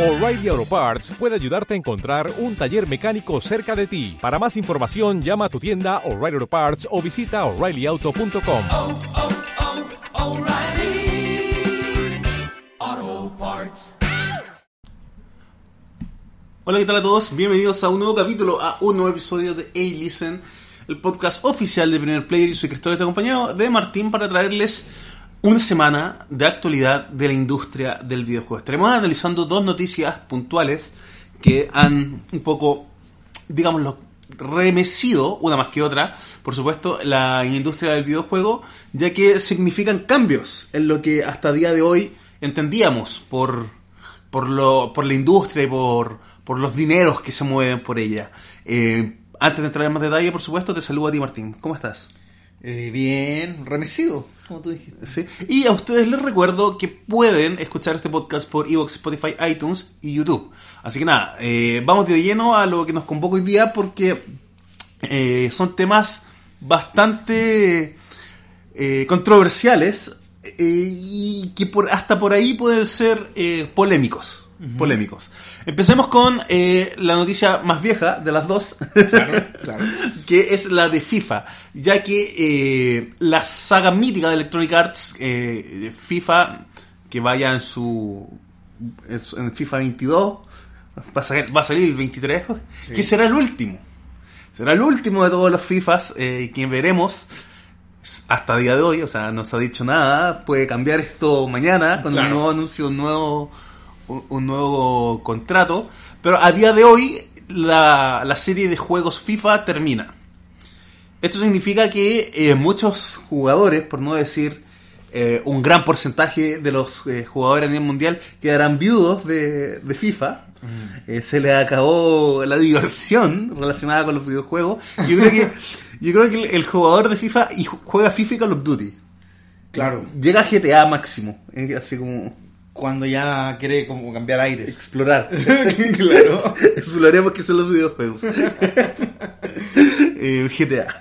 O'Reilly Auto Parts puede ayudarte a encontrar un taller mecánico cerca de ti. Para más información, llama a tu tienda O'Reilly Auto Parts o visita oreillyauto.com. oh, oh, O'Reilly Auto Parts. Hola, ¿qué tal a todos? Bienvenidos a un nuevo capítulo, a un nuevo episodio de A-Listen, el podcast oficial de Primer Player. Y soy Cristóbal, estoy acompañado de Martín para traerles una semana de actualidad de la industria del videojuego. Estaremos analizando dos noticias puntuales que han un poco, digámoslo, remecido, una más que otra, por supuesto, la industria del videojuego, ya que significan cambios en lo que hasta día de hoy entendíamos por, por, lo, por la industria y por, por los dineros que se mueven por ella. Eh, antes de entrar en más detalle, por supuesto, te saludo a ti, Martín. ¿Cómo estás? Eh, bien, remecido, Y a ustedes les recuerdo que pueden escuchar este podcast por Evox, Spotify, iTunes y YouTube. Así que nada, eh, vamos de lleno a lo que nos convoca hoy día porque eh, son temas bastante eh, controversiales eh, y que por, hasta por ahí pueden ser polémicos. Polémicos. Empecemos con eh, la noticia más vieja de las dos, claro. que es la de FIFA, ya que eh, la saga mítica de Electronic Arts, eh, FIFA, que vaya en su en FIFA 22, va a, salir, va a salir el 23, que será el último. Será el último de todos los FIFAs eh, que veremos hasta el día de hoy, o sea, no se ha dicho nada, puede cambiar esto mañana con un Claro. nuevo anuncio, un nuevo, un, un nuevo contrato, pero a día de hoy la, la serie de juegos FIFA termina. Esto significa que eh, muchos jugadores, por no decir eh, un gran porcentaje de los eh, jugadores a nivel mundial, quedarán viudos de, de FIFA. Eh, se les acabó la diversión relacionada con los videojuegos. Yo creo que, yo creo que el, el jugador de FIFA y ju- juega FIFA y Call of Duty. Claro, Llega a GTA máximo. así como cuando ya quiere como cambiar aires. explorar. Claro. Exploremos qué son los videojuegos. Eh, GTA.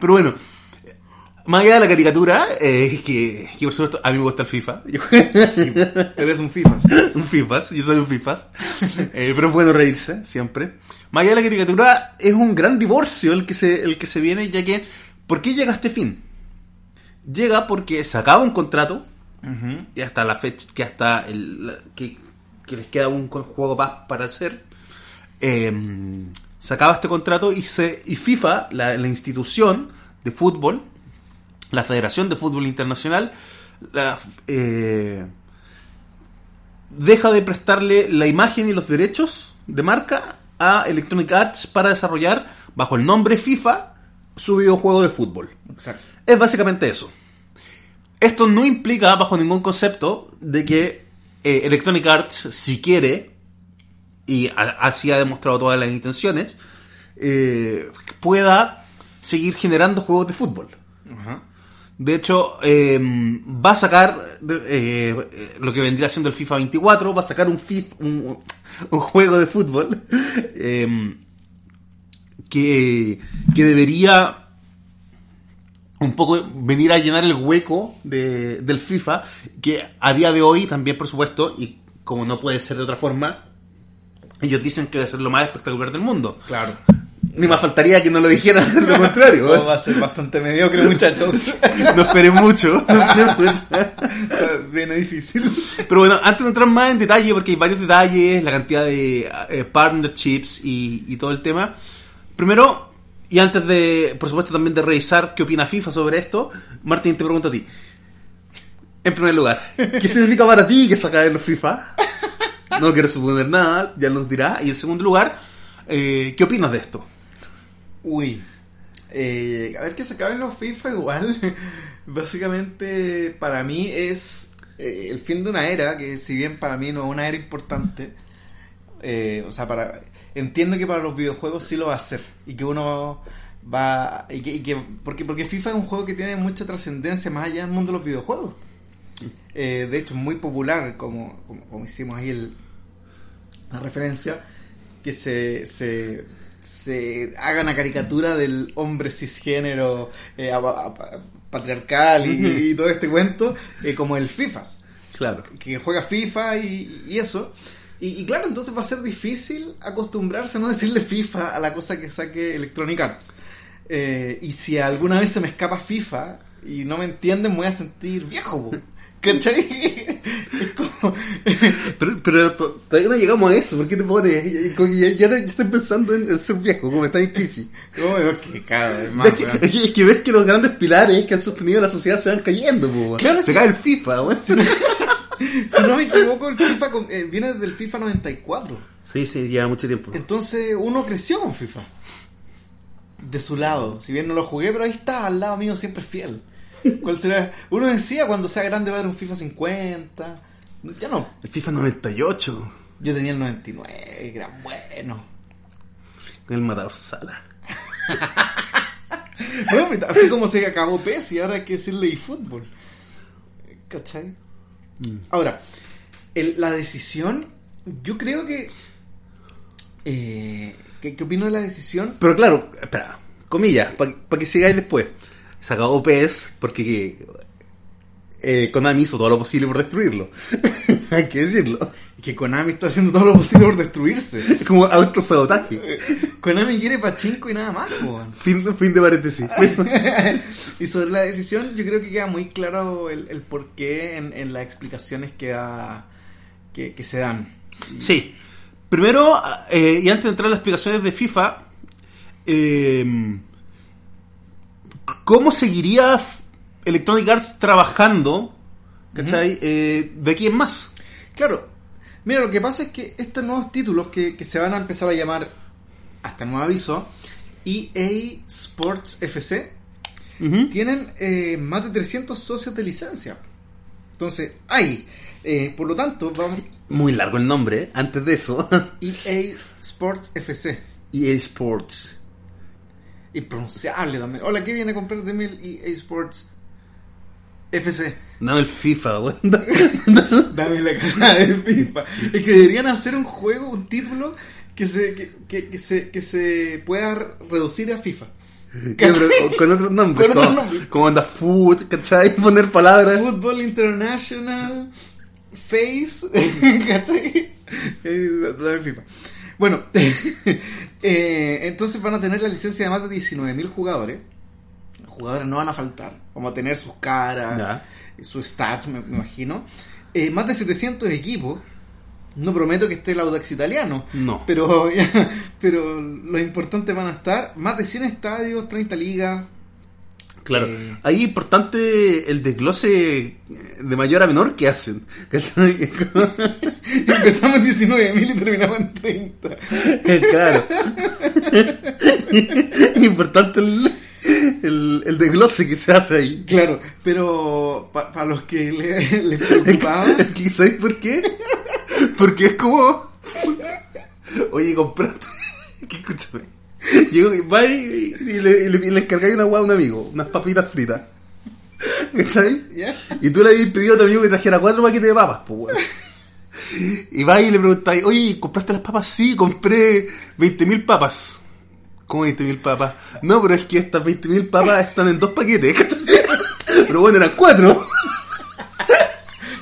Pero bueno, más allá de la caricatura, eh, que, que por supuesto a mí me gusta el FIFA. Yo- Eres un FIFAs. un FIFAs, yo soy un FIFAs. Eh, pero es bueno reírse, siempre. Más allá de la caricatura, es un gran divorcio el que se, el que se viene, ya que, ¿por qué llega a este fin? Llega porque se acaba un contrato, y hasta la fecha, que hasta el, la- que, que les queda un juego más para hacer. Eh, se acaba este contrato y, se, y FIFA, la, la institución de fútbol, la Federación de Fútbol Internacional, la, eh, deja de prestarle la imagen y los derechos de marca a Electronic Arts para desarrollar, bajo el nombre FIFA, su videojuego de fútbol. Exacto. Es básicamente eso. Esto no implica, bajo ningún concepto, de que eh, Electronic Arts, si quiere, y así ha demostrado todas las intenciones, eh, pueda seguir generando juegos de fútbol. Ajá. De hecho, eh, va a sacar eh, lo que vendría siendo el FIFA 24, va a sacar un, FIF- un, un juego de fútbol eh, que, que debería un poco venir a llenar el hueco de- del FIFA, que a día de hoy también, por supuesto, y como no puede ser de otra forma, ellos dicen que debe ser lo más espectacular del mundo. Claro. Ni más faltaría que no lo dijeran lo contrario. Va a ser bastante mediocre, muchachos. No esperen mucho. no mucho. Está bien difícil. Pero bueno, antes de entrar más en detalle, porque hay varios detalles, la cantidad de eh, partnerships y, y todo el tema. Primero, y antes de, por supuesto, también de revisar qué opina FIFA sobre esto, Martín, te pregunto a ti. En primer lugar, ¿qué significa para ti que se acaben los FIFA? No quiero suponer nada, ya nos dirá. Y en segundo lugar, eh, ¿qué opinas de esto? Uy. Eh, a ver que se acaben los FIFA igual. Básicamente para mí es eh, el fin de una era que si bien para mí no es una era importante, eh, o sea, para entiendo que para los videojuegos sí lo va a hacer y que uno va y que, y que- porque porque FIFA es un juego que tiene mucha trascendencia más allá del mundo de los videojuegos. Eh, de hecho, es muy popular, como, como, como hicimos ahí el, la referencia, que se, se, se haga una caricatura del hombre cisgénero eh, a- a- a- patriarcal y, y todo este cuento, eh, como el FIFAs. Claro. que juega FIFA y, y eso. Y, y claro, entonces va a ser difícil acostumbrarse a no decirle FIFA a la cosa que saque Electronic Arts. Eh, y si alguna vez se me escapa FIFA y no me entienden, me voy a sentir viejo. po. ¿Cachai? Es como... Pero, pero to- todavía no llegamos a eso. ¿Por qué te pones? Ya, ya, ya, estás pensando en, en ser viejo, como estás en crisis. ¿Cómo me que cada vez más, Es que, es que- es que ves que los grandes pilares que han sostenido la sociedad se van cayendo, po. Claro, se sí. cae el FIFA. Si no me equivoco, el FIFA con- eh, viene desde el FIFA 94. Sí, sí, lleva mucho tiempo. Entonces uno creció con FIFA. De su lado. Si bien no lo jugué, pero ahí está, al lado mío siempre fiel. ¿Cuál será? Uno decía cuando sea grande va a haber un FIFA 50. Ya no. El FIFA 98, Yo tenía el 99, que era bueno. con el matador Sala. Bueno, así como se acabó PES y ahora hay que decirle eFootball. ¿Cachai? Ahora, el- la decisión, yo creo que, eh, ¿qué, qué opino de la decisión? Pero claro, espera, comillas, para que sigáis después. Se acabó PES porque eh, Konami hizo todo lo posible por destruirlo. Hay que decirlo. Que Konami está haciendo todo lo posible por destruirse. Es como autosabotaje. Konami quiere pachinko y nada más. Fin, fin de paréntesis. y sobre la decisión, yo creo que queda muy claro el, el porqué en, en las explicaciones que, da, que, que se dan. Sí. Primero, eh, y antes de entrar a las explicaciones de FIFA, eh, ¿cómo seguiría Electronic Arts trabajando ¿cachai? Eh, de aquí en más? Claro, mira, lo que pasa es que estos nuevos títulos que, que se van a empezar a llamar, hasta nuevo aviso, EA Sports FC, tienen eh, más de 300 socios de licencia. Entonces, hay. Eh, por lo tanto, vamos. Muy largo el nombre, ¿eh? antes de eso. EA Sports FC. EA Sports. Impronunciable también. Hola, ¿qué viene a comprar de mí el EA Sports FC? Dame el FIFA, weón. Dame la cara de FIFA. Es que deberían hacer un juego, un título que se, que, que- que se, que se pueda reducir a FIFA. Con otros nombres. Con otros como, nombres. como anda food, ¿cachai? Poner palabras. Football International Face. ¿Cachai? Eh, Dame FIFA. Bueno, eh, entonces van a tener la licencia de más de 19.000 jugadores. Jugadores no van a faltar. Vamos a tener sus caras, sus stats, me, me imagino. Eh, más de 700 equipos. No prometo que esté el Audax italiano. No. Pero, pero los importantes van a estar. Más de 100 estadios, 30 ligas. Claro, Eh. ahí es importante el desglose de mayor a menor que hacen. Empezamos en 19.000 y terminamos en 30. claro. importante el, el, el desglose que se hace ahí. Claro, pero para los que le- les preocupaba, ¿Y ¿Sabes por qué? Porque es como. Oye, compraste. que escúchame. Llego y va y, y le, y le, le encargáis una hueá a un amigo, unas papitas fritas. ¿Cachai? ¿ya? Y tú le habías pedido a tu amigo que trajera cuatro paquetes de papas, pues weón. Y va y le preguntáis, oye, ¿compraste las papas? Sí, compré 20.000 papas. ¿Cómo 20.000 papas? No, pero es que estas 20.000 papas están en dos paquetes. Pero bueno, eran cuatro.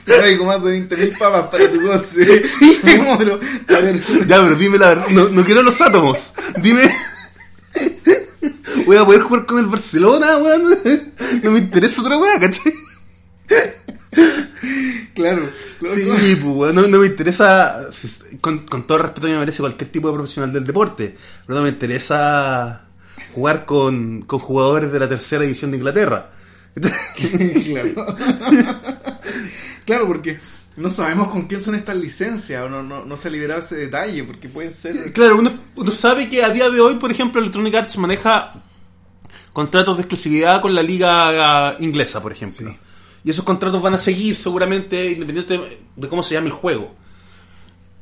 Traigo más de 20.000 papas para tu goce. ¿Cómo, pero, a ver, Ya, pero dime la verdad. No, no quiero los átomos. Dime. Voy a poder jugar con el Barcelona, weón. No me interesa otra weá, ¿cachai? claro, claro, Sí, pues, no, no me interesa. Con, con todo respeto me merece cualquier tipo de profesional del deporte. Pero no me interesa jugar con, con jugadores de la tercera división de Inglaterra. claro. claro, porque no sabemos con quién son estas licencias, o no, no, no se ha liberado ese detalle, porque pueden ser... Claro, uno, uno sabe que a día de hoy, por ejemplo, Electronic Arts maneja contratos de exclusividad con la liga inglesa, por ejemplo. Y esos contratos van a seguir seguramente, independiente de cómo se llame el juego.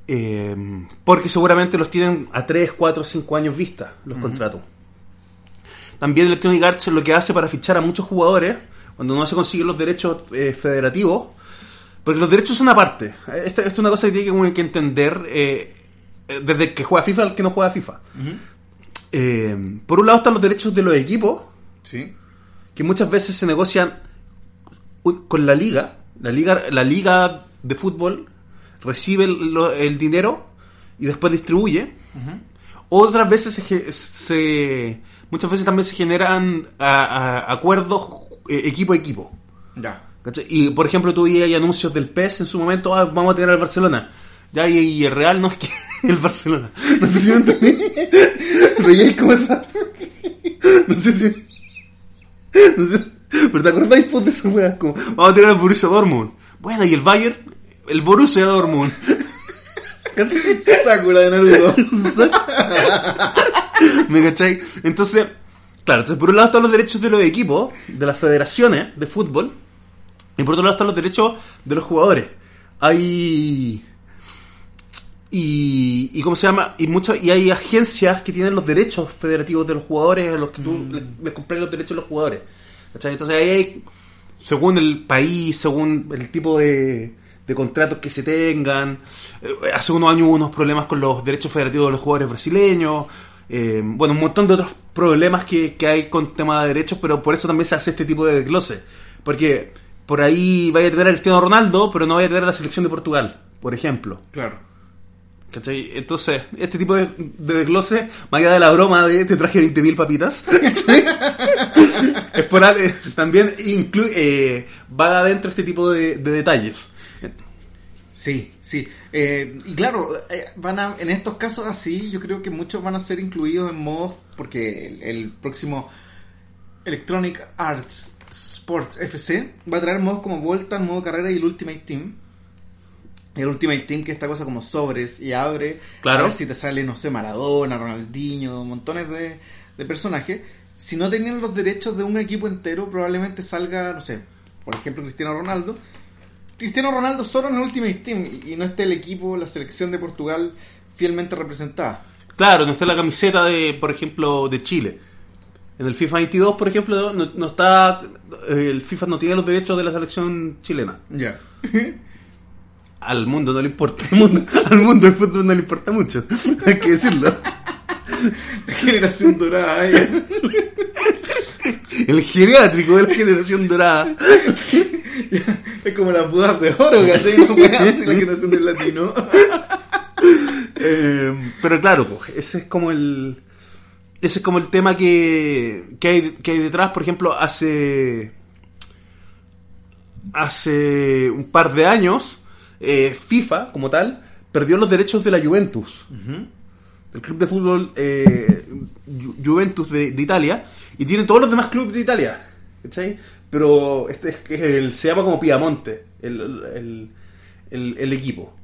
Eh, porque seguramente los tienen a 3, 4, 5 años vista los contratos. También Electronic Arts lo que hace para fichar a muchos jugadores, cuando no se consiguen los derechos eh, federativos, porque los derechos son aparte. Esta, esto es una cosa que tiene que, entender eh, eh, desde el que juega FIFA al que no juega FIFA. Eh, por un lado están los derechos de los equipos, Sí. que muchas veces se negocian con la liga. La liga, la liga de fútbol recibe el, el dinero y después distribuye. Otras veces se, se- muchas veces también se generan a- a- acuerdos eh, equipo a equipo. Ya. ¿cachai? Y por ejemplo, tú veías anuncios del PES en su momento, ah, vamos a tener al Barcelona. Ya, y, y el Real no es que el Barcelona. No sé si me entendí. Veíais esa. No sé si. No sé. Pero te acordáis pues, de esa wea, como vamos a tener al Borussia Dortmund. Bueno, y el Bayern, el Borussia Dortmund. Sakura de Naruto. ¿Me cachai? Entonces, claro, entonces por un lado están los derechos de los equipos, de las federaciones de fútbol, y por otro lado están los derechos de los jugadores. Hay. Y, y cómo se llama y muchas y hay agencias que tienen los derechos federativos de los jugadores a los que tú les, les compras los derechos de los jugadores ¿cachai? entonces ahí hay según el país según el tipo de, de contratos que se tengan eh, hace unos años hubo unos problemas con los derechos federativos de los jugadores brasileños eh, bueno un montón de otros problemas que, que hay con tema de derechos pero por eso también se hace este tipo de desglose porque por ahí vaya a tener a Cristiano Ronaldo pero no vaya a tener a la selección de Portugal por ejemplo Claro. ¿Cachai? Entonces, este tipo de, de desglose, más allá de la broma de te traje 20.000 papitas, es por ale- también incluye, eh, va adentro este tipo de, de detalles. Sí, sí. Eh, y claro, eh, van a, en estos casos así, yo creo que muchos van a ser incluidos en modos, porque el, el próximo Electronic Arts Sports FC va a traer modos como Volta, modo carrera y el Ultimate Team. El Ultimate Team que es esta cosa como sobres y abre Claro. a ver si te sale, no sé, Maradona, Ronaldinho, montones de, de personajes. Si no tenían los derechos de un equipo entero, probablemente salga, no sé, por ejemplo, Cristiano Ronaldo. Cristiano Ronaldo solo en el Ultimate Team y no esté el equipo, la selección de Portugal fielmente representada. Claro, no está la camiseta de, por ejemplo, de Chile. En el FIFA 22, por ejemplo, no, no está, eh, el FIFA no tiene los derechos de la selección chilena. Ya. Al mundo no le importa, al mundo, al mundo del fútbol no le importa mucho, hay que decirlo. La generación dorada. ¿eh? El geriátrico de la generación dorada. es como las bodas de oro, wea así, la generación del latino. Eh, pero claro, pues, ese es como el. Ese es como el tema que, que, hay, que hay detrás. Por ejemplo, hace. Hace un par de años, eh, FIFA, como tal, perdió los derechos de la Juventus. El club de fútbol eh, Ju- Juventus de, de Italia. Y tiene todos los demás clubes de Italia. ¿Cachai? Pero este es el- se llama como Piamonte, el, el- el- el equipo.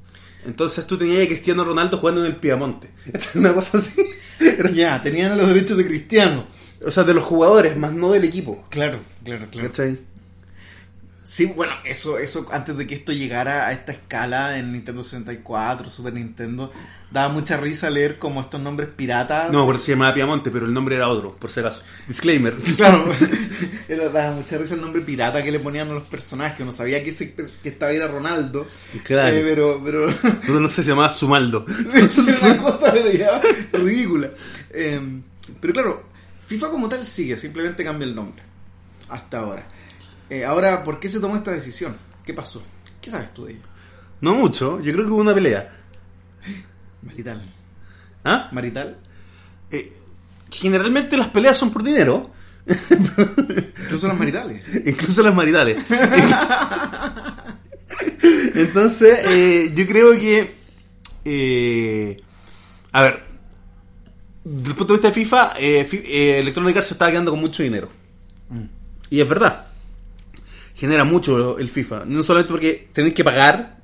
Entonces tú tenías a Cristiano Ronaldo jugando en el Piamonte. Una cosa así. ya, tenían los derechos de Cristiano. O sea, de los jugadores, más no del equipo. Claro, claro, claro. ¿Cachai? Sí, bueno, eso, eso antes de que esto llegara a esta escala en Nintendo 64, Super Nintendo, daba mucha risa leer como estos nombres piratas. No, porque se llamaba Piamonte, pero el nombre era otro, por si acaso. Disclaimer. Claro, era, daba mucha risa el nombre pirata que le ponían a los personajes. Uno sabía que, ese, que estaba era Ronaldo, Claro. eh, pero, pero Pero no sé, se llamaba Sumaldo. es una cosa ridícula. Eh, pero claro, FIFA como tal sigue, simplemente cambia el nombre. Hasta ahora. Eh, ahora, ¿por qué se tomó esta decisión? ¿Qué pasó? ¿Qué sabes tú de ello? No mucho, yo creo que hubo una pelea. Marital. ¿Ah? Marital. Eh, generalmente las peleas son por dinero, Incluso las maritales. incluso las maritales. Entonces, eh, yo creo que. eh, a ver, desde el punto de vista de FIFA, eh, Fi- eh, Electronic Arts se estaba quedando con mucho dinero. Y es verdad. Genera mucho el FIFA. No solamente porque tenéis que pagar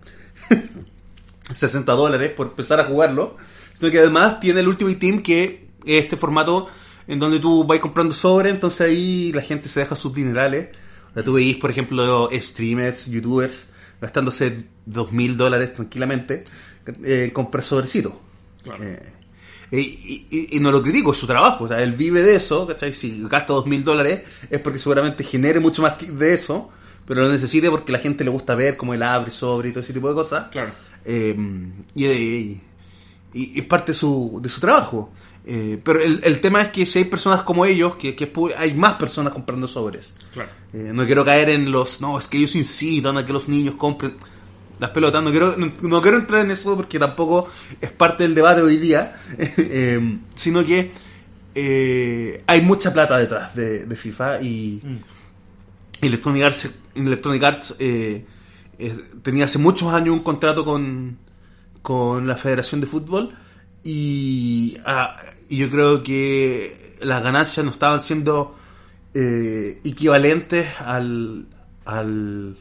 60 dólares por empezar a jugarlo, sino que además tiene el Ultimate Team que es este formato en donde tú vas comprando sobre, entonces ahí la gente se deja sus dinerales. O sea, tú veis, por ejemplo, streamers, youtubers gastándose 2.000 dólares tranquilamente eh, en comprar sobrecitos. Claro. Eh, y, y- y no lo critico, es su trabajo. O sea, él vive de eso, ¿cachai? Si gasta dos mil dólares es porque seguramente genere mucho más de eso, pero lo necesite porque la gente le gusta ver cómo él abre, sobre y todo ese tipo de cosas. Claro. Eh, y, y- y es parte su, de su trabajo. Eh, pero el, el tema es que si hay personas como ellos, que, que hay más personas comprando sobres. Claro. Eh, no quiero caer en los, no, es que ellos incitan a que los niños compren. las pelotas. No quiero, no, no quiero entrar en eso porque tampoco es parte del debate hoy día, eh, sino que eh, hay mucha plata detrás de, de FIFA y Electronic Arts, Electronic Arts eh, eh, tenía hace muchos años un contrato con, con la Federación de Fútbol y, ah, y yo creo que las ganancias no estaban siendo eh, equivalentes al, al,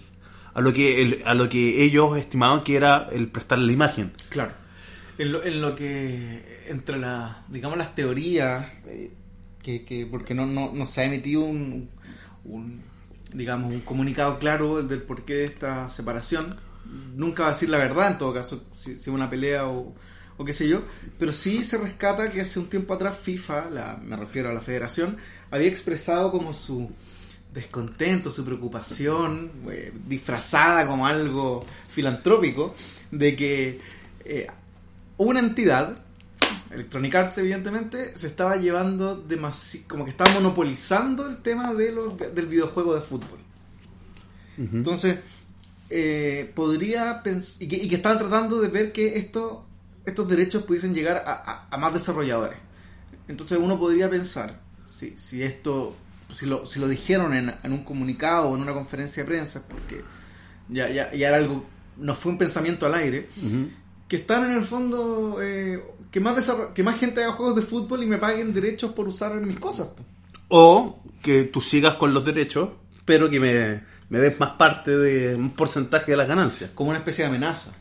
a, lo que, el- a lo que ellos estimaban que era el prestarle la imagen. Claro. En lo, en lo que entre la, digamos las teorías eh, que, que porque no, no, no se ha emitido un, digamos un comunicado claro del porqué de esta separación. Nunca va a decir la verdad en todo caso si, si una pelea o, o qué sé yo, pero sí se rescata que hace un tiempo atrás FIFA, la, me refiero a la Federación, había expresado como su descontento, su preocupación, eh, disfrazada como algo filantrópico, de que eh, una entidad, Electronic Arts evidentemente, se estaba llevando demasi como que estaba monopolizando el tema de los, del videojuego de fútbol. Entonces, eh, podría pens- y que, y que estaban tratando de ver que esto, estos derechos pudiesen llegar a, a- a más desarrolladores. Entonces uno podría pensar, si, si esto, si lo, si lo dijeron en, en un comunicado o en una conferencia de prensa, porque ya, ya, ya era algo, no fue un pensamiento al aire, que están en el fondo, eh, que, más que más gente haga juegos de fútbol y me paguen derechos por usar mis cosas. po. O que tú sigas con los derechos, pero que me, me des más parte de un porcentaje de las ganancias. Como una especie de amenaza.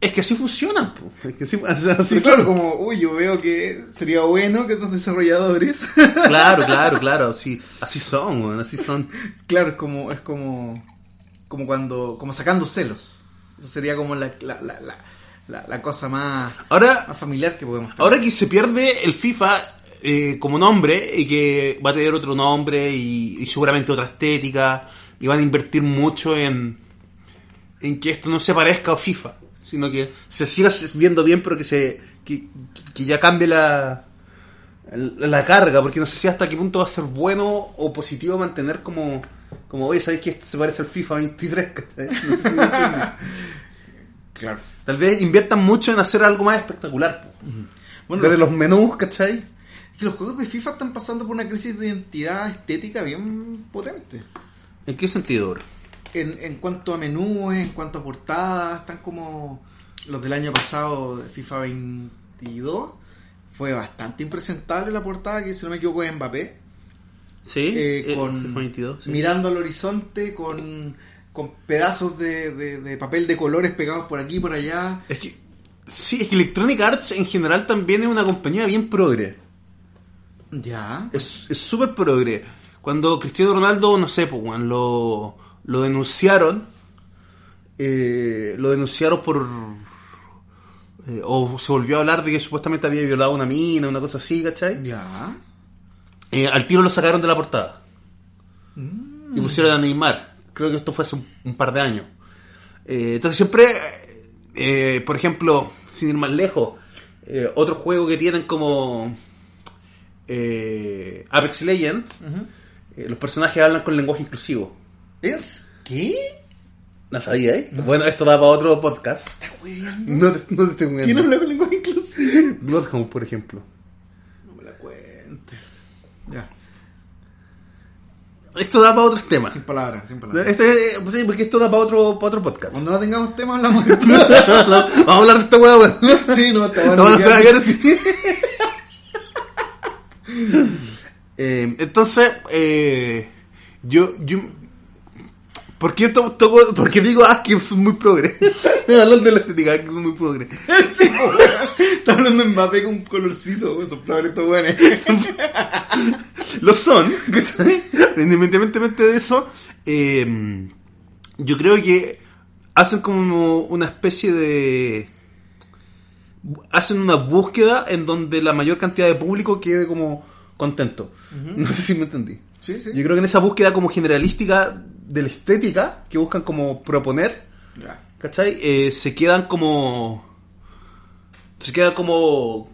Es que así funcionan. Es que así, así Sí, claro, como, uy, yo veo que sería bueno que otros desarrolladores. Claro, claro, claro. Sí, así son, así son. claro, es como, es como, como cuando, como sacando celos. Eso sería como la, la, la, la, la- la cosa más, Ahora, más familiar que podemos tener. ahora que se pierde el FIFA eh, como nombre y que va a tener otro nombre y, y seguramente otra estética y van a invertir mucho en, en que esto no se parezca a FIFA, sino que se siga viendo bien, pero que se que, que ya cambie la, la carga, porque no sé si hasta qué punto va a ser bueno o positivo mantener como, como oye, ¿sabéis que esto se parece al FIFA 23? ¿cachai? No sé si me entiendes. Claro. Tal vez inviertan mucho en hacer algo más espectacular. Bueno, Desde los, los menús, ¿cachai? que los juegos de FIFA están pasando por una crisis de identidad estética bien potente. ¿En qué sentido? En, en cuanto a menús, en cuanto a portadas, están como los del año pasado de FIFA 22. Fue bastante impresentable la portada, que si no me equivoco es Mbappé. Sí, eh, eh, con FIFA 22, sí. mirando al horizonte con, con pedazos de, de- de papel de colores pegados por aquí y por allá. Es que, sí, es que Electronic Arts en general también es una compañía bien progre. Ya. Es súper progre. Cuando Cristiano Ronaldo, no sé, pues, weón, lo, lo denunciaron, eh, lo denunciaron por... eh, o se volvió a hablar de que supuestamente había violado una mina, una cosa así, ¿cachai? Ya. Eh, al tiro lo sacaron de la portada. Y pusieron a Neymar. Creo que esto fue hace un, un par de años. Eh, entonces siempre, eh, por ejemplo, sin ir más lejos, eh, otro juego que tienen como eh, Apex Legends, eh, los personajes hablan con lenguaje inclusivo. ¿Es? ¿Qué? ¿No sabía, eh? Bueno, esto da para otro podcast. No te, no te estoy ¿Quién habla con lenguaje inclusivo? Bloodhound, por ejemplo. No me la cuente. Ya. Esto da para otros temas. Sin palabras, sin palabras. Este, eh, pues sí, porque esto da para otro, para otro podcast. Cuando no tengamos tema hablamos de esto. Vamos a hablar de esta hueá, weón. sí, no, está No bueno. saber así. Eh, entonces, eh, yo, yo, ¿por qué, to- toco- por qué digo ah, que son muy progre? Hablando de la estética, ah, que son muy progre. Sí. Está hablando de Mbappé con un colorcito, esos florecitos buenos. Lo son. Independientemente de eso, eh, yo creo que hacen como una especie de... Hacen una búsqueda en donde la mayor cantidad de público quede como contento. No sé si me entendí. Sí, sí. Yo creo que en esa búsqueda como generalística de la estética, que buscan como proponer. Eh, se quedan como... Se quedan como...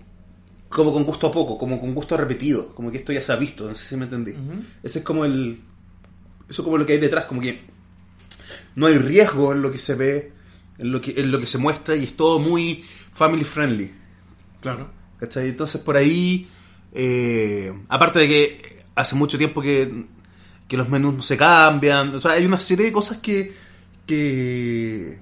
Como con gusto a poco, como con gusto repetido, como que esto ya se ha visto, no sé si me entendí. Ese es como el... Eso es como lo que hay detrás, como que no hay riesgo en lo que se ve en lo que, en lo que se muestra y es todo muy family friendly. Claro. ¿Cachai? Entonces por ahí, eh, aparte de que hace mucho tiempo que, que los menús no se cambian, o sea, hay una serie de cosas que, que,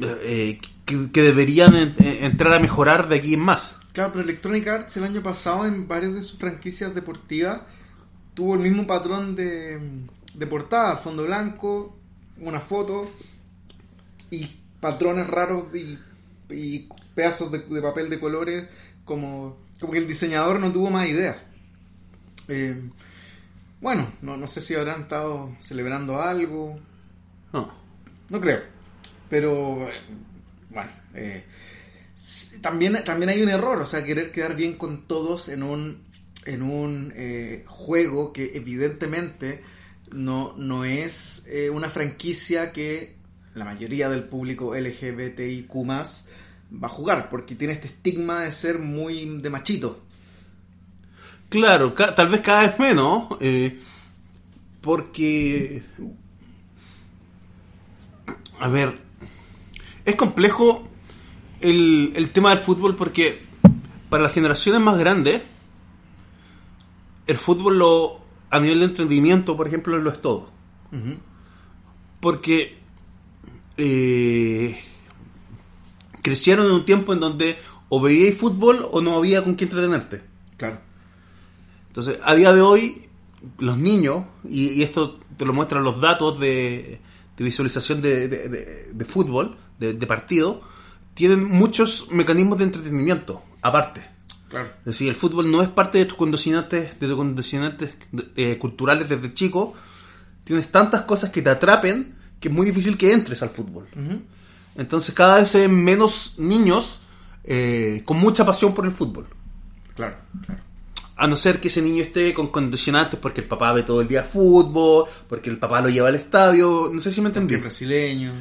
eh, que, deberían en- en- entrar a mejorar de aquí en más. Claro, pero Electronic Arts el año pasado en varias de sus franquicias deportivas tuvo el mismo patrón de, de portada, fondo blanco, una foto y patrones raros y, y pedazos de, de papel de colores, como, como que el diseñador no tuvo más ideas. Eh, bueno, no, no sé si habrán estado celebrando algo, No. no creo. Pero, eh, bueno, eh, también, también hay un error, o sea, querer quedar bien con todos en un, en un eh, juego que evidentemente no, no es eh, una franquicia que la mayoría del público LGBTIQ va a jugar, porque tiene este estigma de ser muy de machito. Claro, ca- tal vez cada vez menos, eh, porque... A ver, es complejo el, el tema del fútbol porque para las generaciones más grandes, el fútbol lo, a nivel de entendimiento, por ejemplo, lo es todo. Porque eh, crecieron en un tiempo en donde o veíais fútbol o no había con quién entretenerte. Claro. Entonces, a día de hoy, los niños, y, y esto te lo muestran los datos de, de visualización de, de- de- de fútbol, de, partido, tienen muchos mecanismos de entretenimiento, aparte. Claro. Es decir, el fútbol no es parte de tus condicionantes, de tus condicionantes eh, culturales desde chico. Tienes tantas cosas que te atrapen que es muy difícil que entres al fútbol. Entonces cada vez se ven menos niños eh, con mucha pasión por el fútbol. Claro, claro. A no ser que ese niño esté con condicionantes porque el papá ve todo el día fútbol, porque el papá lo lleva al estadio, no sé si me entendí. Que brasileño.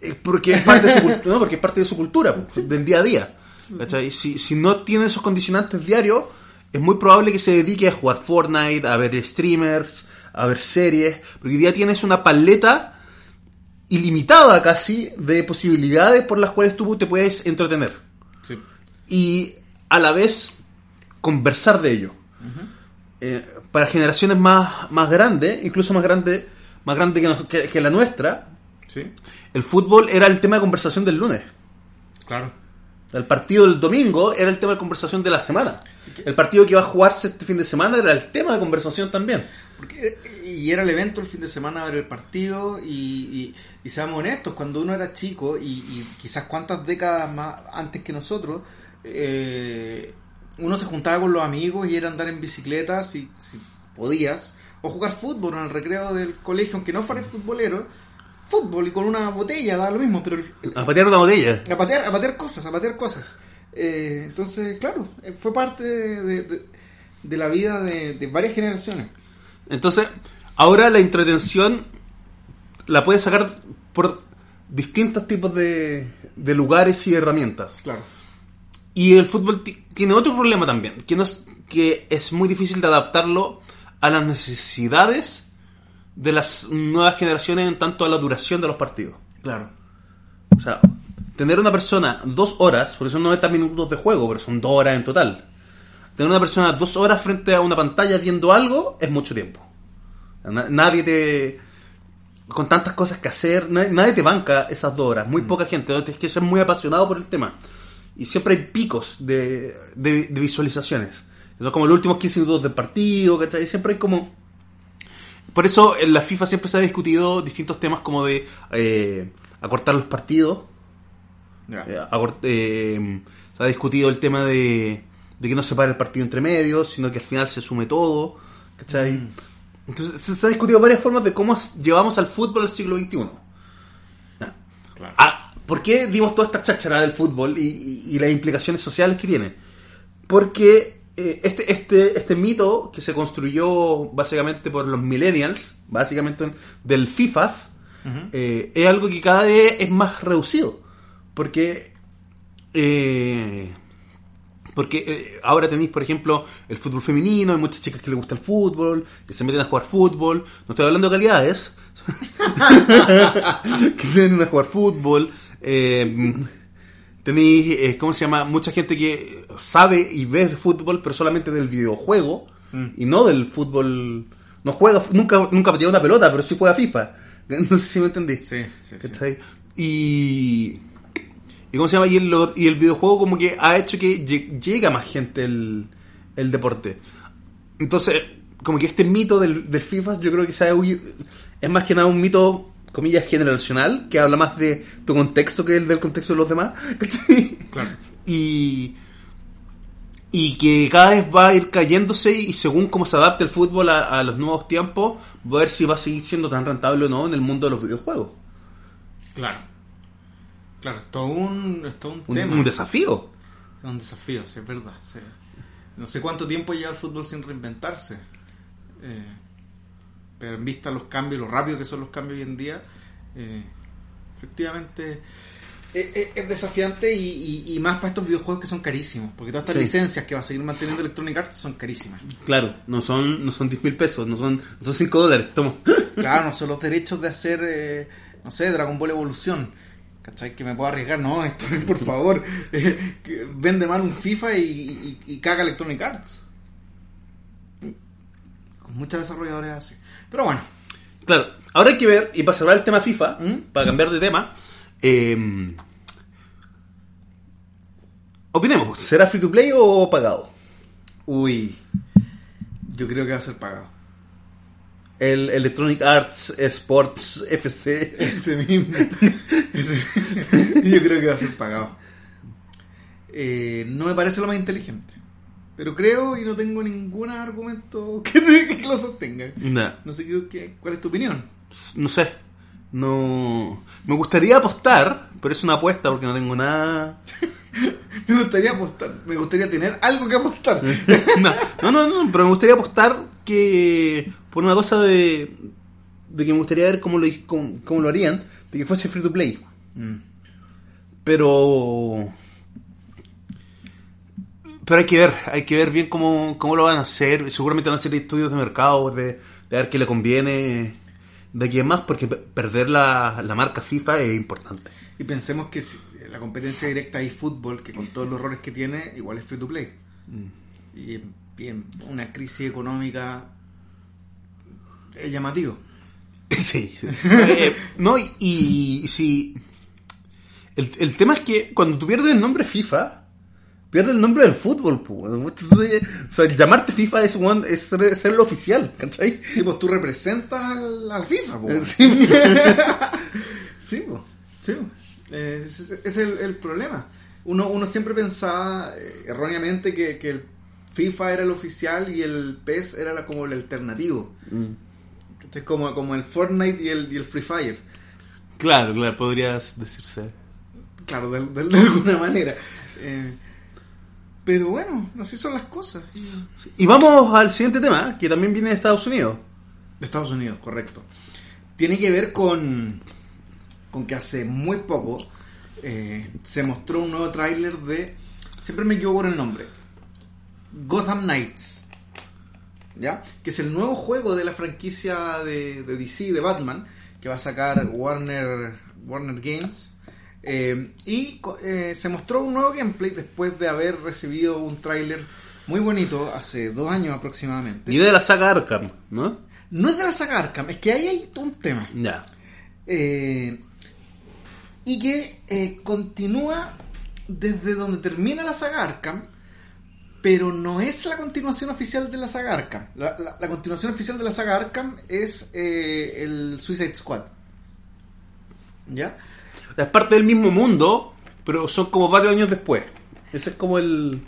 Eh, Porque es parte de su, no, porque es parte de su cultura, del día a día. ¿Cachai? Si, si no tiene esos condicionantes diarios, es muy probable que se dedique a jugar Fortnite, a ver streamers, a ver series, porque hoy día tienes una paleta ilimitada casi de posibilidades por las cuales tú te puedes entretener Sí. y a la vez conversar de ello. Eh, para generaciones más, más grandes, incluso más grande, más grande que, nos- que- que la nuestra, Sí. el fútbol era el tema de conversación del lunes. Claro. El partido del domingo era el tema de conversación de la semana. El partido que iba a jugarse este fin de semana era el tema de conversación también. Porque, y era el evento el fin de semana ver el partido y, y, y seamos honestos, cuando uno era chico y, y quizás cuántas décadas más antes que nosotros, eh, uno se juntaba con los amigos y era andar en bicicleta si, si podías, o jugar fútbol en el recreo del colegio, aunque no fuera futbolero, fútbol y con una botella, da lo mismo, pero el- el- A patear una botella. a patear, a patear cosas, a patear cosas. Eh, entonces, claro, eh, fue parte de, de- la vida de, de varias generaciones. Entonces, ahora la entretención la puedes sacar por distintos tipos de, de lugares y herramientas. Claro. Y el fútbol ti- tiene otro problema también, que, no es, que es muy difícil de adaptarlo a las necesidades de las nuevas generaciones en tanto a la duración de los partidos. Claro. O sea, tener una persona dos horas, porque son 90 minutos de juego, pero son dos horas en total. Tener una persona dos horas frente a una pantalla viendo algo es mucho tiempo. Na- nadie te... Con tantas cosas que hacer, na- nadie te banca esas dos horas. Muy poca gente. Tienes que ser muy apasionado por el tema. Y siempre hay picos de, de, de visualizaciones. Son como los últimos 15 minutos del partido, ¿cachai? Siempre hay como... Por eso en la FIFA siempre se ha discutido distintos temas como de eh, acortar los partidos. Ya. Eh, acort- eh, se ha discutido el tema de, de que no se pare el partido entre medios, sino que al final se sume todo. ¿cachai? Entonces se, se ha discutido varias formas de cómo llevamos al fútbol al siglo XXI. Claro. Ah, ¿Por qué dimos toda esta cháchara del fútbol y, y- y las implicaciones sociales que tiene? Porque eh, este, este, este mito que se construyó básicamente por los millennials, básicamente del FIFAs, eh, es algo que cada vez es más reducido. Porque eh, porque eh, ahora tenéis, por ejemplo, el fútbol femenino, hay muchas chicas que les gusta el fútbol, que se meten a jugar fútbol. No estoy hablando de calidades, que se venden a jugar fútbol. Eh, tenéis, eh, ¿cómo se llama? Mucha gente que sabe y ve fútbol, pero solamente del videojuego Mm. y no del fútbol. No juega, nunca, nunca pateó una pelota, pero sí juega FIFA. No sé si me entendí. Sí, sí, sí. ¿Cachai? Y. ¿Y cómo se llama? Y el, y el videojuego como que ha hecho que lle- llega más gente el, el deporte. Entonces, como que este mito del, del FIFA yo creo que se ha es más que nada un mito, comillas, generacional, que habla más de tu contexto que el del contexto de los demás. Y, y que cada vez va a ir cayéndose y según cómo se adapte el fútbol a, a los nuevos tiempos, va a ver si va a seguir siendo tan rentable o no en el mundo de los videojuegos. Claro. Claro, es todo un, es todo un, Un, tema. un desafío. Es un desafío, sí, es verdad. sí. No sé cuánto tiempo lleva el fútbol sin reinventarse. Eh, pero en vista los cambios, lo rápido que son los cambios hoy en día, eh, efectivamente eh, eh, es desafiante y, y- y más para estos videojuegos que son carísimos. Porque todas estas Sí. licencias que va a seguir manteniendo Electronic Arts son carísimas. Claro, no son, no son 10 mil pesos, no son, no son 5 dólares. Toma. Claro, no son los derechos de hacer, eh, no sé, Dragon Ball Evolución. ¿Cachai? Que me puedo arriesgar. No, esto por favor. eh, vende mal un FIFA y, y- y caga Electronic Arts. Con muchos desarrolladores así. Pero bueno, Claro, ahora hay que ver, y para cerrar el tema FIFA, ¿Mm? para cambiar de tema, eh, opinemos, ¿será free to play o pagado? uy. Yo creo que va a ser pagado. El Electronic Arts Sports FC. Ese mismo. Ese- Yo creo que va a ser pagado. Eh, no me parece lo más inteligente. Pero creo y no tengo ningún argumento que, te- que lo sostenga. Nah, No sé qué, qué- cuál es tu opinión. no sé. No. Me gustaría apostar, pero es una apuesta porque no tengo nada. Me gustaría apostar, me gustaría tener algo que apostar. no, no, no, no, pero me gustaría apostar que por una cosa de, de que me gustaría ver cómo lo, cómo, cómo lo harían, de que fuese free to play. Mm. Pero. Pero hay que ver, hay que ver bien cómo, cómo lo van a hacer. Seguramente van a hacer estudios de mercado, de, de ver qué le conviene de aquí en más, porque pe- perder la, la marca FIFA es importante. Y pensemos que si- la competencia directa y fútbol, que con todos los errores que tiene, igual es free to play. Y en- y en una crisis económica es llamativo. Sí. Eh, no, y, y si. El, el tema es que cuando tú pierdes el nombre FIFA, pierdes el nombre del fútbol, pues. Entonces, O sea, llamarte FIFA es, es ser, ser lo oficial, ¿cachai? Sí, pues tú representas al, al FIFA, po. Sí. Sí, po. Sí, po. Eh, ese ese es el, el problema. Uno, uno siempre pensaba eh, erróneamente que, que el FIFA era el oficial y el PES era la- como el alternativo. ¿Cachai? como, como el Fortnite y el, y el Free Fire. Claro, claro, podrías decirse. Claro, de, de- de alguna manera. Eh, pero bueno, así son las cosas. Y vamos al siguiente tema, que también viene de Estados Unidos. De Estados Unidos, correcto. Tiene que ver con, con que hace muy poco eh, se mostró un nuevo tráiler de... Siempre me equivoco por el nombre. Gotham Knights. ¿Ya? Que es el nuevo juego de la franquicia de, de DC, de Batman, que va a sacar Warner, Warner Games. Eh, y eh, se mostró un nuevo gameplay después de haber recibido un tráiler muy bonito hace dos años aproximadamente. Y de la saga Arkham, ¿no? No es de la saga Arkham, es que ahí hay un tema. Ya. Eh, y que continúa desde donde termina la saga Arkham, pero no es la continuación oficial de la saga Arkham. La, la- la continuación oficial de la saga Arkham es eh, el Suicide Squad. ¿Ya? Es parte del mismo mundo, pero son como varios años después. Ese es como el.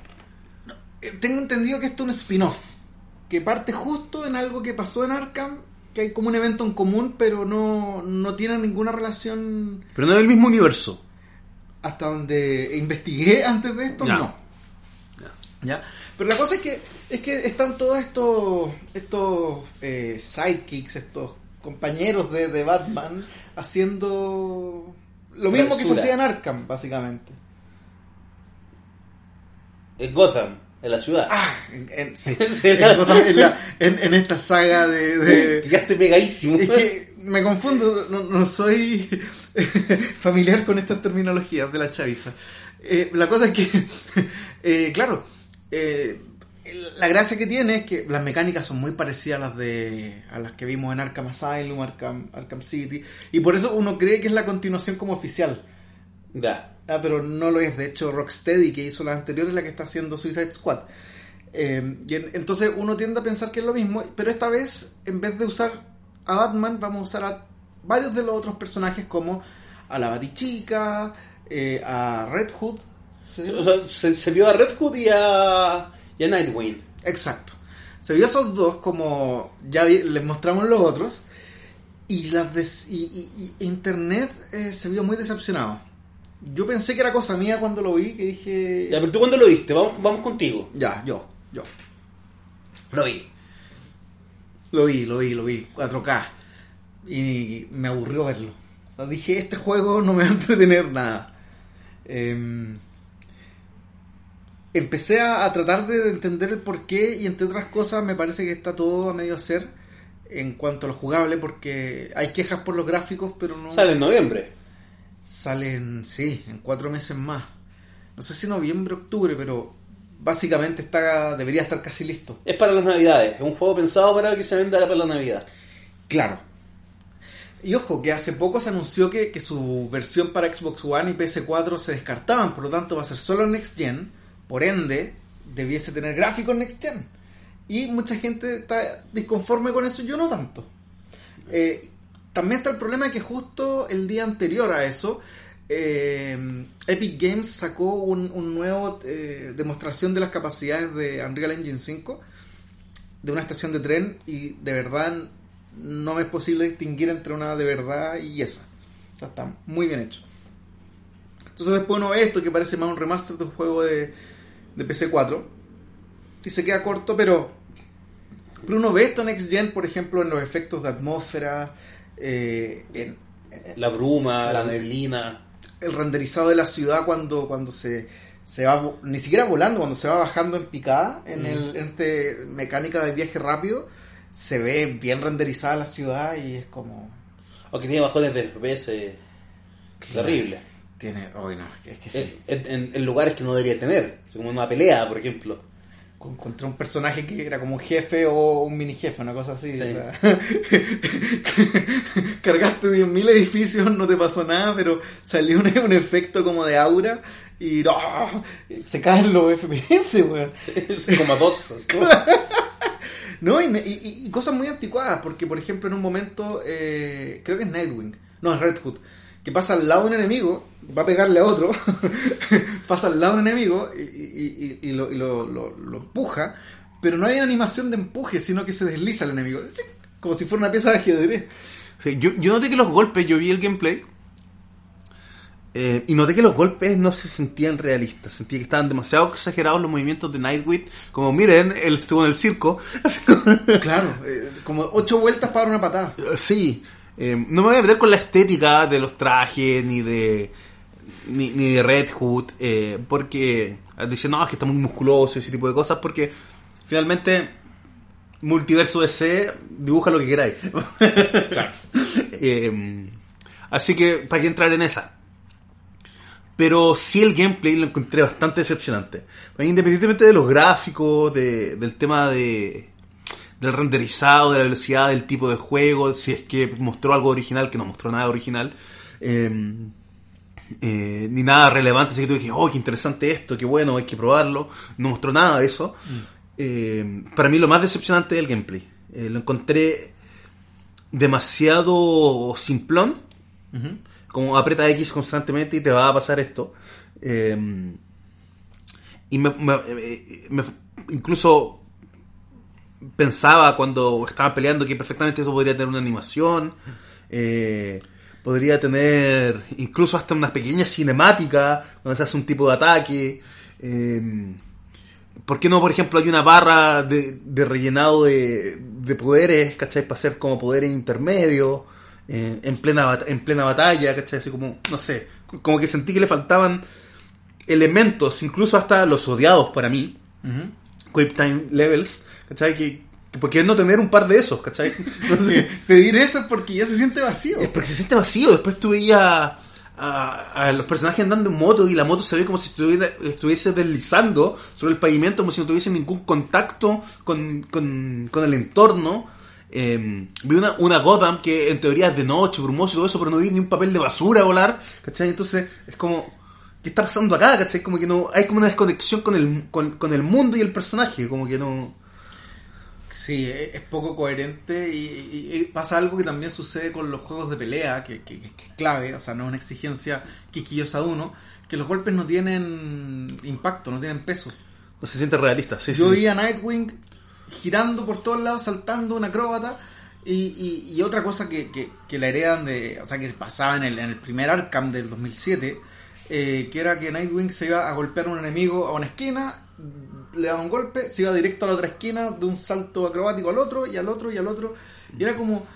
Eh, Tengo entendido que esto es un spin-off, que parte justo en algo que pasó en Arkham, que hay como un evento en común, pero no, no tiene ninguna relación Pero no es el mismo universo. hasta donde investigué antes de esto, Ya. no. ¿Ya? Pero la cosa es que es que están todos estos estos eh, sidekicks, estos compañeros de, de Batman haciendo lo mismo que se hacía en Arkham, básicamente. Es Gotham, en la ciudad. Ah, en, en- sí, en, Gotham, en la- en- en esta saga de, de- Te quedaste pegadísimo. es que me confundo, no, no soy familiar con estas terminologías de la chaviza. Eh, la cosa es que, eh, claro, eh, la gracia que tiene es que las mecánicas son muy parecidas a las de a las que vimos en Arkham Asylum, Arkham, Arkham City, y por eso uno cree que es la continuación como oficial. Ya. Ah, pero no lo es. De hecho, Rocksteady, que hizo las anteriores, es la que está haciendo Suicide Squad. Eh, y en- entonces uno tiende a pensar que es lo mismo, pero esta vez, en vez de usar a Batman, vamos a usar a varios de los otros personajes, como a la Batichica, eh, a Red Hood. ¿sí? O sea, se, se vio a Red Hood y a, y a Nightwing. Exacto. Se vio esos dos como ya vi- les mostramos los otros y las des- y, y- y internet eh, se vio muy decepcionado. Yo pensé que era cosa mía cuando lo vi, que dije Ya, pero tú cuando lo viste, vamos, vamos contigo. ya, yo, yo. Lo vi. Lo vi, lo vi, lo vi, 4K. Y me aburrió verlo. O sea, dije, este juego no me va a entretener nada. Em, empecé a, a tratar de entender el porqué y entre otras cosas me parece que está todo a medio hacer en cuanto a lo jugable porque hay quejas por los gráficos pero no Sale en noviembre. salen sí en cuatro meses más no sé si noviembre octubre pero básicamente está debería estar casi listo Es para las navidades. Es un juego pensado para que se venda para la navidad. Claro. Y ojo, que hace poco se anunció que, que su versión para Xbox One y PS4 se descartaban, por lo tanto va a ser solo Next Gen, por ende, debiese tener gráficos Next Gen. Y mucha gente está disconforme con eso, yo no tanto. Eh, también está el problema que justo el día anterior a eso, eh, Epic Games sacó un, un nuevo eh, demostración de las capacidades de Unreal Engine 5 de una estación de tren y de verdad no me es posible distinguir entre una de verdad y esa. O sea, está muy bien hecho. Entonces después uno ve esto que parece más un remaster de un juego de, de PC4 y se queda corto, pero, pero uno ve esto en Next Gen, por ejemplo, en los efectos de atmósfera, eh, en, La bruma, la La- neblina. el renderizado de la ciudad cuando, cuando se, se va, ni siquiera volando, cuando se va bajando en picada, en, Mm. el, en este mecánica de viaje rápido, se ve bien renderizada la ciudad y es como... O que tiene bajones de FPS. Terrible. Tiene, hoy no, es que, sí. En, en- en- en lugares que no debería tener. Como una pelea, por ejemplo. Con- Contra un personaje que era como un jefe o un mini jefe, una cosa así. Sí. o sea. Cargaste 10.000 edificios, no te pasó nada, pero salió un, un efecto como de aura y se caen los FPS, weón. Como a dos. No, y, me- y- y- y cosas muy anticuadas, porque por ejemplo en un momento, eh, creo que es Nightwing, no, es Red Hood, que pasa al lado de un enemigo, va a pegarle a otro, pasa al lado de un enemigo y, y- y- y lo, y lo- lo- lo empuja, pero no hay una animación de empuje, sino que se desliza el enemigo, como si fuera una pieza de ajedrez. Sí, yo, yo noté que los golpes, yo vi el gameplay. eh, y noté que los golpes no se sentían realistas. Sentí que estaban demasiado exagerados los movimientos de Nightwing. Como miren, él estuvo en el circo. Claro, eh, como ocho vueltas para una patada. Sí, eh, no me voy a meter con la estética de los trajes ni de ni, ni de Red Hood, eh, porque dicen no, es que está muy musculoso y ese tipo de cosas, porque finalmente Multiverso DC dibuja lo que queráis. Eh, así que, ¿para qué entrar en esa? Pero sí el gameplay lo encontré bastante decepcionante. Independientemente de los gráficos, de- del tema de del renderizado, de la velocidad, del tipo de juego, si es que mostró algo original, que no mostró nada original, eh, eh, ni nada relevante, así que tú dije, oh, qué interesante esto, qué bueno, hay que probarlo, no mostró nada de eso. Eh, para mí lo más decepcionante es el gameplay. Eh, lo encontré demasiado simplón, como aprieta X constantemente y te va a pasar esto. Eh, y me, me- eh, me- incluso pensaba cuando estaban peleando que perfectamente eso podría tener una animación, eh, podría tener incluso hasta una pequeña cinemática cuando se hace un tipo de ataque. eh, ¿Por qué no, por ejemplo, hay una barra de, de rellenado de, de poderes, ¿cachai? Para hacer como poderes intermedios eh, en, plena, en plena batalla, ¿cachai? Así como, no sé, como que sentí que le faltaban elementos, incluso hasta los odiados para mí, Quick Time Levels, ¿cachai? Que, ¿Por qué no tener un par de esos, cachai? Entonces, Pedir eso es porque ya se siente vacío. es porque se siente vacío. Después tú veías a, a- a los personajes andando en moto y la moto se ve como si estuviera- estuviese deslizando sobre el pavimento, como si no tuviese ningún contacto con, con, con el entorno. Eh, vi una, una Gotham que en teoría es de noche, brumoso y todo eso, pero no vi ni un papel de basura volar, ¿cachai? Entonces es como, ¿qué está pasando acá? ¿cachai? Como que no, hay como una desconexión con el, con, con el mundo y el personaje, como que no... Sí, e- es poco coherente y, y- y pasa algo que también sucede con los juegos de pelea, que, que- que es clave, o sea, no es una exigencia quisquillosa de uno, que los golpes no tienen impacto, no tienen peso. No se siente realista. Sí, Yo sí. vi a Nightwing girando por todos lados, saltando una acróbata. Y, y- otra cosa que, que- que la heredan de. O sea, que pasaba en el, en el primer Arkham del 2007, eh, que era que Nightwing se iba a golpear a un enemigo a una esquina, le daba un golpe, se iba directo a la otra esquina, de un salto acrobático al otro, y al otro, y al otro. Y era como.